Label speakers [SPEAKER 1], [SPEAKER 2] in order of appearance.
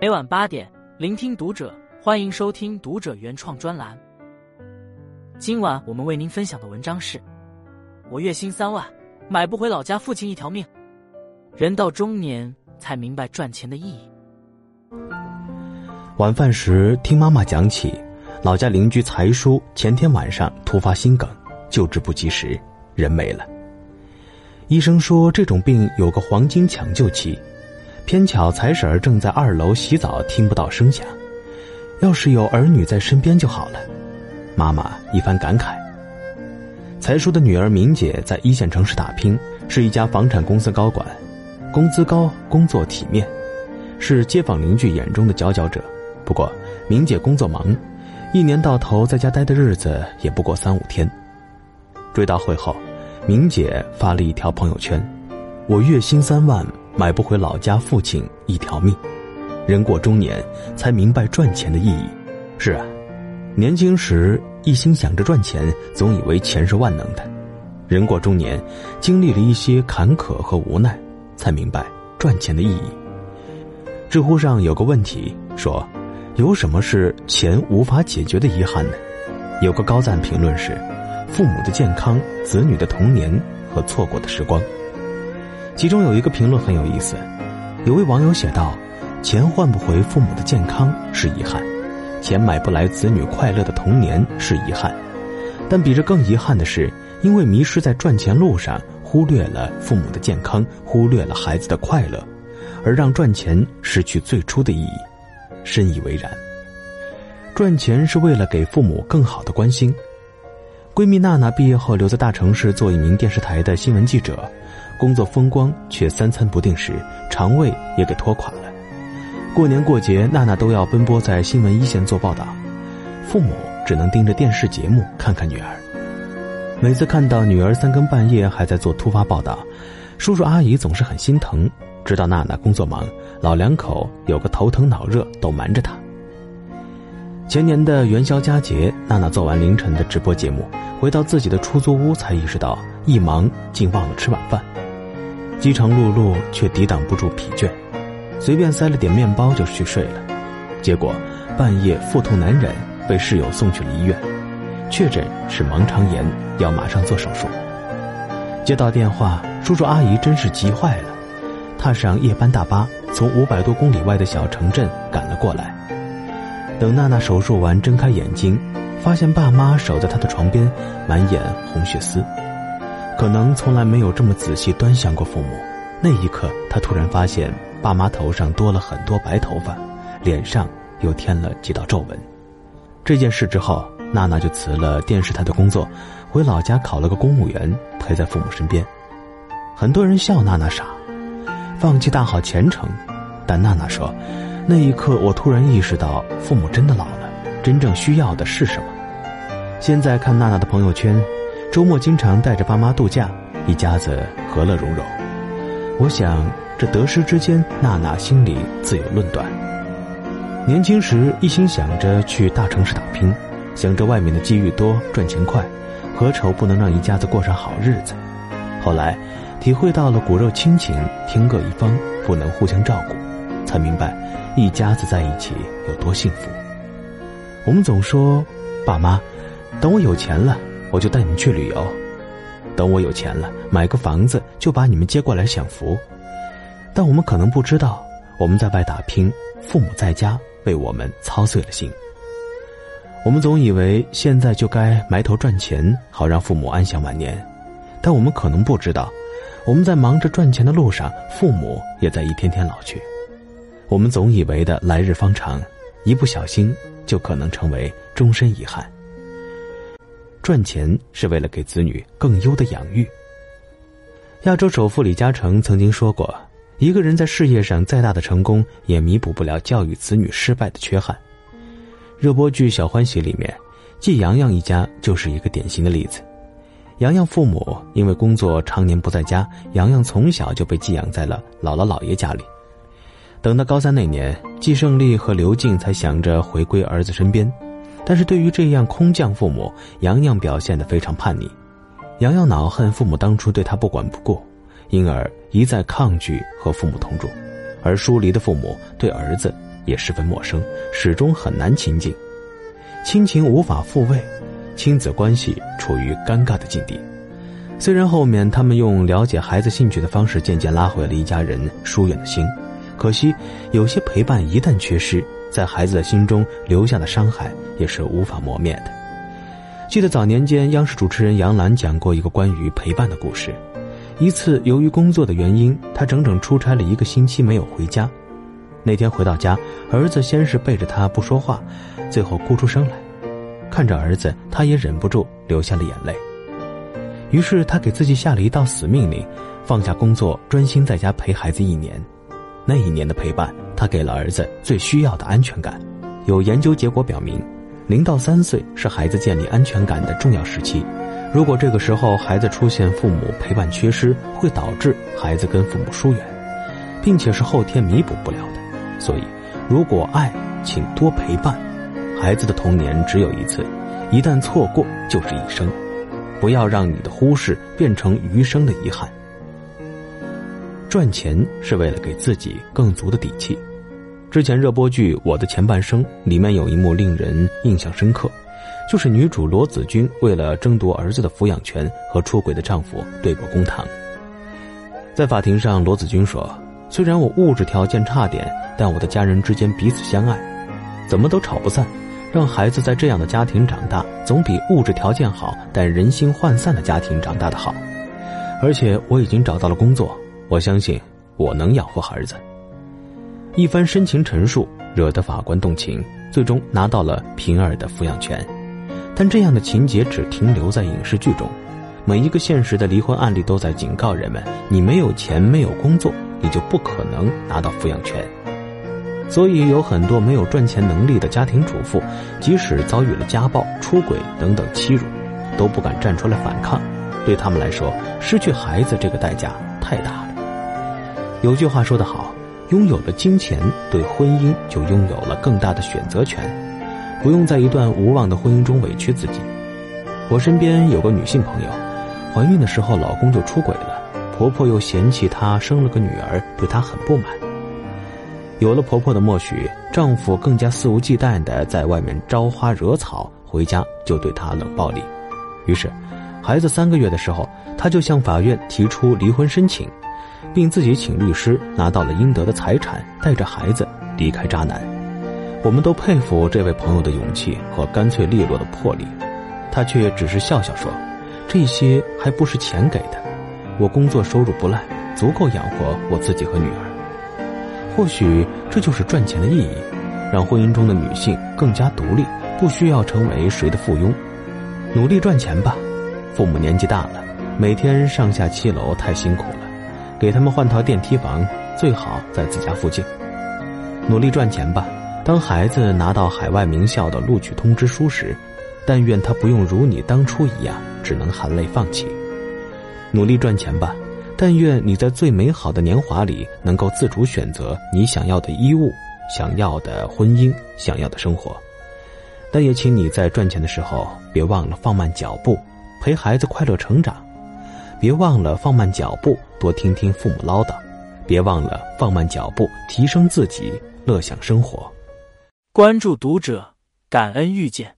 [SPEAKER 1] 每晚八点，聆听读者，欢迎收听读者原创专栏。今晚我们为您分享的文章是：我月薪三万，买不回老家父亲一条命。人到中年才明白赚钱的意义。
[SPEAKER 2] 晚饭时听妈妈讲起，老家邻居财叔前天晚上突发心梗，救治不及时，人没了。医生说这种病有个黄金抢救期，偏巧财婶儿正在二楼洗澡，听不到声响。要是有儿女在身边就好了。妈妈一番感慨。财叔的女儿明姐在一线城市打拼，是一家房产公司高管，工资高，工作体面，是街坊邻居眼中的佼佼者。不过，明姐工作忙，一年到头在家待的日子也不过三五天。追悼会后，明姐发了一条朋友圈：“我月薪三万，买不回老家父亲一条命。人过中年，才明白赚钱的意义。”是啊，年轻时一心想着赚钱，总以为钱是万能的；人过中年，经历了一些坎坷和无奈，才明白赚钱的意义。知乎上有个问题说。有什么是钱无法解决的遗憾呢？有个高赞评论是：父母的健康、子女的童年和错过的时光。其中有一个评论很有意思，有位网友写道：“钱换不回父母的健康是遗憾，钱买不来子女快乐的童年是遗憾，但比这更遗憾的是，因为迷失在赚钱路上，忽略了父母的健康，忽略了孩子的快乐，而让赚钱失去最初的意义。”深以为然。赚钱是为了给父母更好的关心。闺蜜娜娜毕业后留在大城市做一名电视台的新闻记者，工作风光，却三餐不定时，肠胃也给拖垮了。过年过节，娜娜都要奔波在新闻一线做报道，父母只能盯着电视节目看看女儿。每次看到女儿三更半夜还在做突发报道，叔叔阿姨总是很心疼。知道娜娜工作忙，老两口有个头疼脑热都瞒着她。前年的元宵佳节，娜娜做完凌晨的直播节目，回到自己的出租屋，才意识到一忙竟忘了吃晚饭。饥肠辘辘，却抵挡不住疲倦，随便塞了点面包就去睡了。结果半夜腹痛难忍，被室友送去了医院，确诊是盲肠炎，要马上做手术。接到电话，叔叔阿姨真是急坏了。踏上夜班大巴，从五百多公里外的小城镇赶了过来。等娜娜手术完，睁开眼睛，发现爸妈守在她的床边，满眼红血丝。可能从来没有这么仔细端详过父母。那一刻，他突然发现爸妈头上多了很多白头发，脸上又添了几道皱纹。这件事之后，娜娜就辞了电视台的工作，回老家考了个公务员，陪在父母身边。很多人笑娜娜傻。放弃大好前程，但娜娜说：“那一刻，我突然意识到，父母真的老了，真正需要的是什么。”现在看娜娜的朋友圈，周末经常带着爸妈度假，一家子和乐融融。我想，这得失之间，娜娜心里自有论断。年轻时一心想着去大城市打拼，想着外面的机遇多，赚钱快，何愁不能让一家子过上好日子？后来。体会到了骨肉亲情天各一方，不能互相照顾，才明白一家子在一起有多幸福。我们总说，爸妈，等我有钱了，我就带你们去旅游；等我有钱了，买个房子就把你们接过来享福。但我们可能不知道，我们在外打拼，父母在家为我们操碎了心。我们总以为现在就该埋头赚钱，好让父母安享晚年，但我们可能不知道。我们在忙着赚钱的路上，父母也在一天天老去。我们总以为的来日方长，一不小心就可能成为终身遗憾。赚钱是为了给子女更优的养育。亚洲首富李嘉诚曾经说过：“一个人在事业上再大的成功，也弥补不了教育子女失败的缺憾。”热播剧《小欢喜》里面，季洋洋一家就是一个典型的例子。洋洋父母因为工作常年不在家，洋洋从小就被寄养在了姥姥姥爷家里。等到高三那年，季胜利和刘静才想着回归儿子身边，但是对于这样空降父母，洋洋表现得非常叛逆。洋洋恼恨父母当初对他不管不顾，因而一再抗拒和父母同住，而疏离的父母对儿子也十分陌生，始终很难亲近，亲情无法复位，亲子关系处于尴尬的境地。虽然后面他们用了解孩子兴趣的方式渐渐拉回了一家人疏远的心，可惜有些陪伴一旦缺失，在孩子的心中留下的伤害也是无法磨灭的。记得早年间央视主持人杨澜讲过一个关于陪伴的故事。一次由于工作的原因，他整整出差了一个星期没有回家。那天回到家，儿子先是背着他不说话，最后哭出声来。看着儿子，他也忍不住流下了眼泪。于是他给自己下了一道死命令：放下工作，专心在家陪孩子一年。那一年的陪伴，他给了儿子最需要的安全感。有研究结果表明，零到三岁是孩子建立安全感的重要时期。如果这个时候孩子出现父母陪伴缺失，会导致孩子跟父母疏远，并且是后天弥补不了的。所以，如果爱，请多陪伴。孩子的童年只有一次，一旦错过就是一生。不要让你的忽视变成余生的遗憾。赚钱是为了给自己更足的底气。之前热播剧《我的前半生》里面有一幕令人印象深刻，就是女主罗子君为了争夺儿子的抚养权和出轨的丈夫对簿公堂。在法庭上，罗子君说：“虽然我物质条件差点，但我的家人之间彼此相爱，怎么都吵不散。”让孩子在这样的家庭长大，总比物质条件好但人心涣散的家庭长大的好。而且我已经找到了工作，我相信我能养活儿子。一番深情陈述，惹得法官动情，最终拿到了平儿的抚养权。但这样的情节只停留在影视剧中，每一个现实的离婚案例都在警告人们：你没有钱，没有工作，你就不可能拿到抚养权。所以有很多没有赚钱能力的家庭主妇，即使遭遇了家暴、出轨等等欺辱，都不敢站出来反抗。对他们来说，失去孩子这个代价太大了。有句话说得好：“拥有了金钱，对婚姻就拥有了更大的选择权，不用在一段无望的婚姻中委屈自己。”我身边有个女性朋友，怀孕的时候老公就出轨了，婆婆又嫌弃她生了个女儿，对她很不满。有了婆婆的默许，丈夫更加肆无忌惮地在外面招花惹草，回家就对她冷暴力。于是，孩子三个月的时候，她就向法院提出离婚申请，并自己请律师拿到了应得的财产，带着孩子离开渣男。我们都佩服这位朋友的勇气和干脆利落的魄力，他却只是笑笑说：“这些还不是钱给的，我工作收入不赖，足够养活我自己和女儿。”或许这就是赚钱的意义，让婚姻中的女性更加独立，不需要成为谁的附庸。努力赚钱吧，父母年纪大了，每天上下七楼太辛苦，给他们换套电梯房，最好在自家附近。努力赚钱吧，当孩子拿到海外名校的录取通知书时，但愿他不用如你当初一样，只能含泪放弃。努力赚钱吧。但愿你在最美好的年华里，能够自主选择你想要的衣物、想要的婚姻、想要的生活。但也请你在赚钱的时候，别忘了放慢脚步，陪孩子快乐成长；别忘了放慢脚步，多听听父母唠叨；别忘了放慢脚步，提升自己，乐享生活。
[SPEAKER 1] 关注读者，感恩遇见。